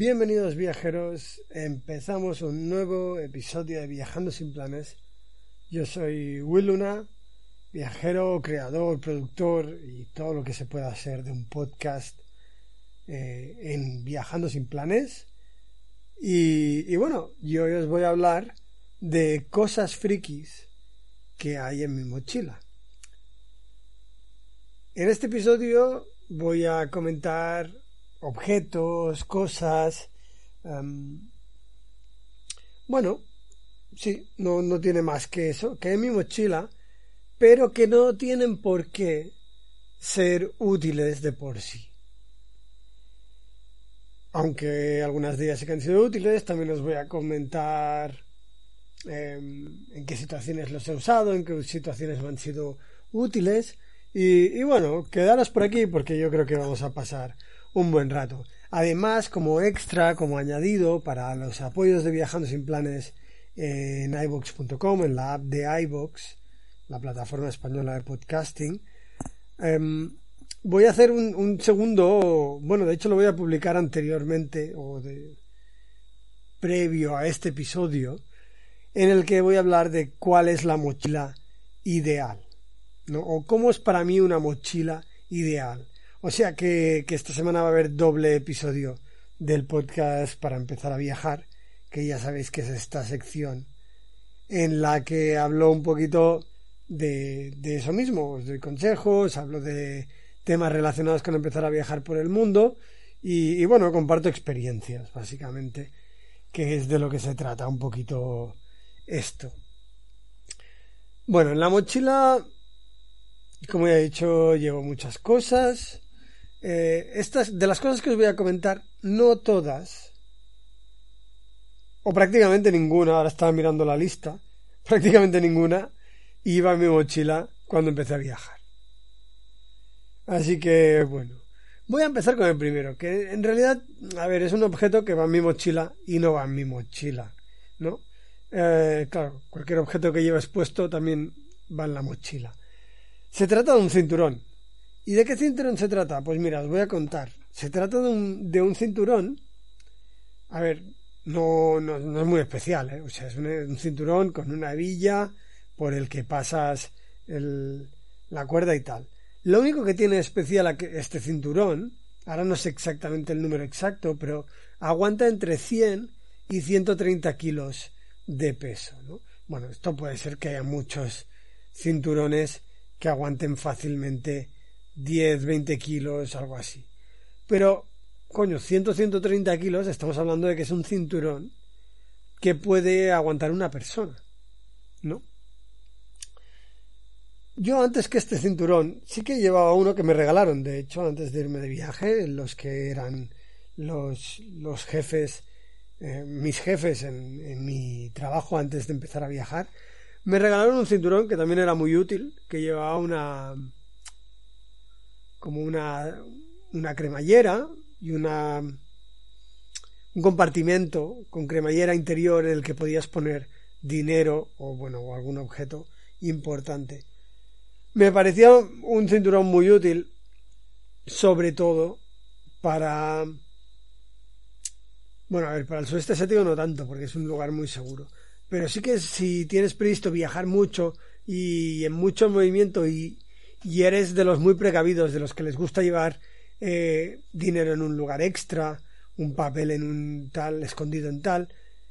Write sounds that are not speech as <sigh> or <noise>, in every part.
Bienvenidos viajeros, empezamos un nuevo episodio de Viajando sin planes. Yo soy Will Luna, viajero, creador, productor y todo lo que se pueda hacer de un podcast eh, en Viajando sin planes. Y, y bueno, yo hoy os voy a hablar de cosas frikis que hay en mi mochila. En este episodio voy a comentar objetos, cosas. em, bueno, sí, no, no tiene más que eso, que en mi mochila pero que no tienen por qué ser útiles de por sí. Aunque algunas de ellas sí que han sido útiles, también os voy a comentar eh, en qué situaciones los he usado, en qué situaciones me han sido útiles. Y, y bueno, quedaros por aquí porque yo creo que vamos a pasar un buen rato. Además, como extra, como añadido para los apoyos de Viajando sin Planes en iVox.com, en la app de iVox, la plataforma española de podcasting. Em, voy a hacer un, un, segundo, bueno, de hecho lo voy a publicar anteriormente o de previo a este episodio, en el que voy a hablar de cuál es la mochila ideal, ¿no? O cómo es para mí una mochila ideal. O sea que, esta semana va a haber doble episodio del podcast para empezar a viajar, que ya sabéis que es esta sección en la que hablo un poquito de, de, eso mismo, os doy consejos, hablo de temas relacionados con empezar a viajar por el mundo y, y, bueno, comparto experiencias, básicamente, que es de lo que se trata un poquito esto. Bueno, en la mochila, como ya he dicho, llevo muchas cosas. Eh, estas, de las cosas que os voy a comentar, no todas, o prácticamente ninguna, ahora estaba mirando la lista, <laughs> prácticamente ninguna, iba en mi mochila cuando empecé a viajar. Así que, bueno, voy a empezar con el primero, que en realidad, a ver, es un objeto que va en mi mochila y no va en mi mochila, ¿no? Eh, claro, cualquier objeto que lleves puesto también va en la mochila. Se trata de un cinturón. ¿Y de qué cinturón se trata? Pues mira, os voy a contar. Se trata de un, de un cinturón. A ver, no, no, no, es muy especial, ¿eh? O sea, es un, cinturón con una hebilla, por el que pasas la cuerda y tal. Lo único que tiene especial este cinturón, ahora no sé exactamente el número exacto, pero aguanta entre 100 y 130 kilos de peso. ¿no? Bueno, esto puede ser que haya muchos cinturones que aguanten fácilmente 10, 20 kilos, algo así. Pero, coño, 100, 130 kilos, estamos hablando de que es un cinturón que puede aguantar una persona, ¿no? Yo antes que este cinturón sí que llevaba uno que me regalaron, de hecho, antes de irme de viaje, los que eran los, los jefes, eh, mis jefes en, en, mi trabajo antes de empezar a viajar, me regalaron un cinturón que también era muy útil, que llevaba una como una, una cremallera y una un compartimento con cremallera interior en el que podías poner dinero o bueno o algún objeto importante. Me parecía un cinturón muy útil, sobre todo para... Bueno, a ver, para el sudeste asiático no tanto, porque es un lugar muy seguro. Pero sí que si tienes previsto viajar mucho y en mucho movimiento y, y eres de los muy precavidos, de los que les gusta llevar eh, dinero en un lugar extra, un papel en un tal, escondido en tal,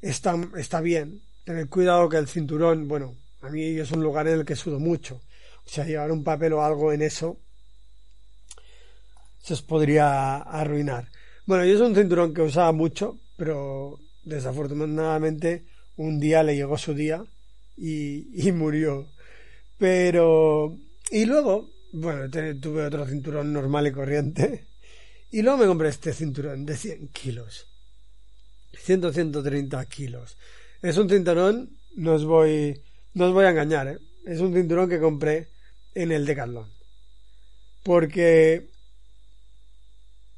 está, está bien. Tener cuidado que el cinturón, bueno, a mí es un lugar en el que sudo mucho. O sea, llevar un papel o algo en eso se os podría arruinar. Bueno, yo es un cinturón que usaba mucho, pero desafortunadamente un día le llegó su día y, y murió. Pero... Y luego, bueno, tuve otro cinturón normal y corriente. Y luego me compré este cinturón de 100 kilos. 100, 130 kilos. Es un cinturón, no os voy, no os voy a engañar, ¿eh? es un cinturón que compré en el Decathlon. Porque,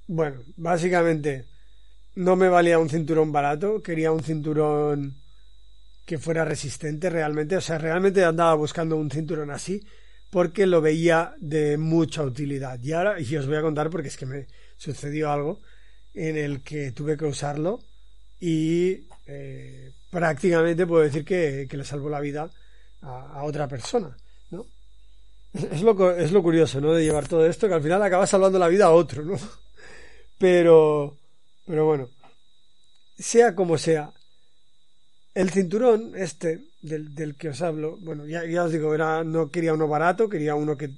bueno, básicamente no me valía un cinturón barato, quería un cinturón que fuera resistente realmente, o sea, realmente andaba buscando un cinturón así porque lo veía de mucha utilidad. Y ahora, y os voy a contar porque es que me sucedió algo en el que tuve que usarlo y eh, prácticamente puedo decir que, le salvó la vida a, otra persona, ¿no? Es lo, es lo curioso, ¿no? De llevar todo esto, que al final acaba salvando la vida a otro, ¿no? <laughs> Pero, pero bueno, sea como sea, el cinturón este del, del que os hablo, bueno, ya, ya, os digo, era, no quería uno barato, quería uno que,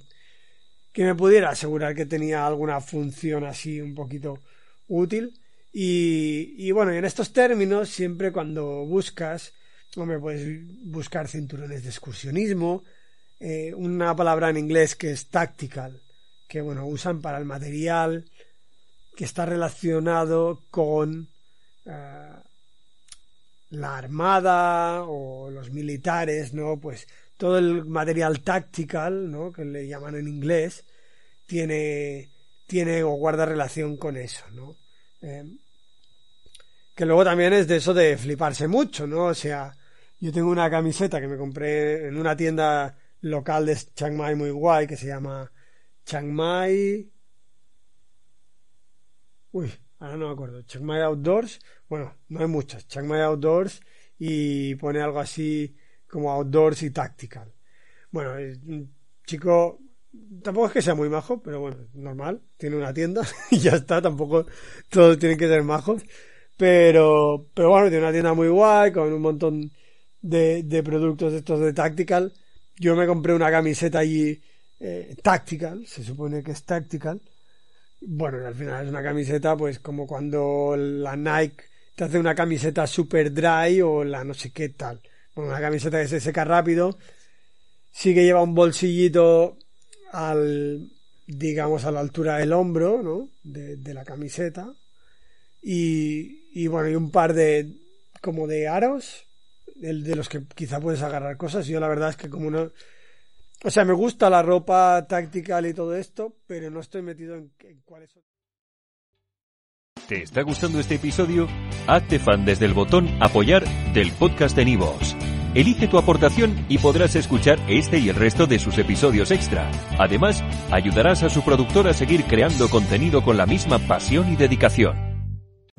que me pudiera asegurar que tenía alguna función así un poquito útil. Y, bueno, en estos términos, siempre cuando buscas, me puedes buscar cinturones de excursionismo, eh, una palabra en inglés que es tactical, que bueno, usan para el material que está relacionado con eh, la armada o los militares, ¿no? Pues todo el material tactical, ¿no? Que le llaman en inglés, tiene, tiene o guarda relación con eso, ¿no? Eh, que luego también es de eso de fliparse mucho, ¿no? O sea, yo tengo una camiseta que me compré en una tienda local de Chiang Mai muy guay que se llama Chiang Mai. Uy, ahora no me acuerdo. Chiang Mai Outdoors. Bueno, no hay muchas. Chiang Mai Outdoors y pone algo así como Outdoors y Tactical. Bueno, es un chico. Tampoco es que sea muy majo, pero bueno, normal. Tiene una tienda <laughs> y ya está. Tampoco todos tienen que ser majos. Pero, pero bueno, tiene una tienda muy guay, con un montón de, de productos estos de Tactical. Yo me compré una camiseta allí eh, Tactical, se supone que es Tactical. Bueno, al final es una camiseta, pues como cuando la Nike te hace una camiseta super dry o la no sé qué tal. Una camiseta que se seca rápido. Sí que lleva un bolsillito al, digamos, a la altura del hombro, ¿no? De, de la camiseta. Y, y bueno, y un par de como de aros el de los que quizá puedes agarrar cosas. Yo la verdad es que como no... O sea, me gusta la ropa táctica y todo esto, pero no estoy metido en, en cuáles son... ¿Te está gustando este episodio? Hazte fan desde el botón apoyar del podcast de Nivos. Elige tu aportación y podrás escuchar este y el resto de sus episodios extra. Además, ayudarás a su productor a seguir creando contenido con la misma pasión y dedicación.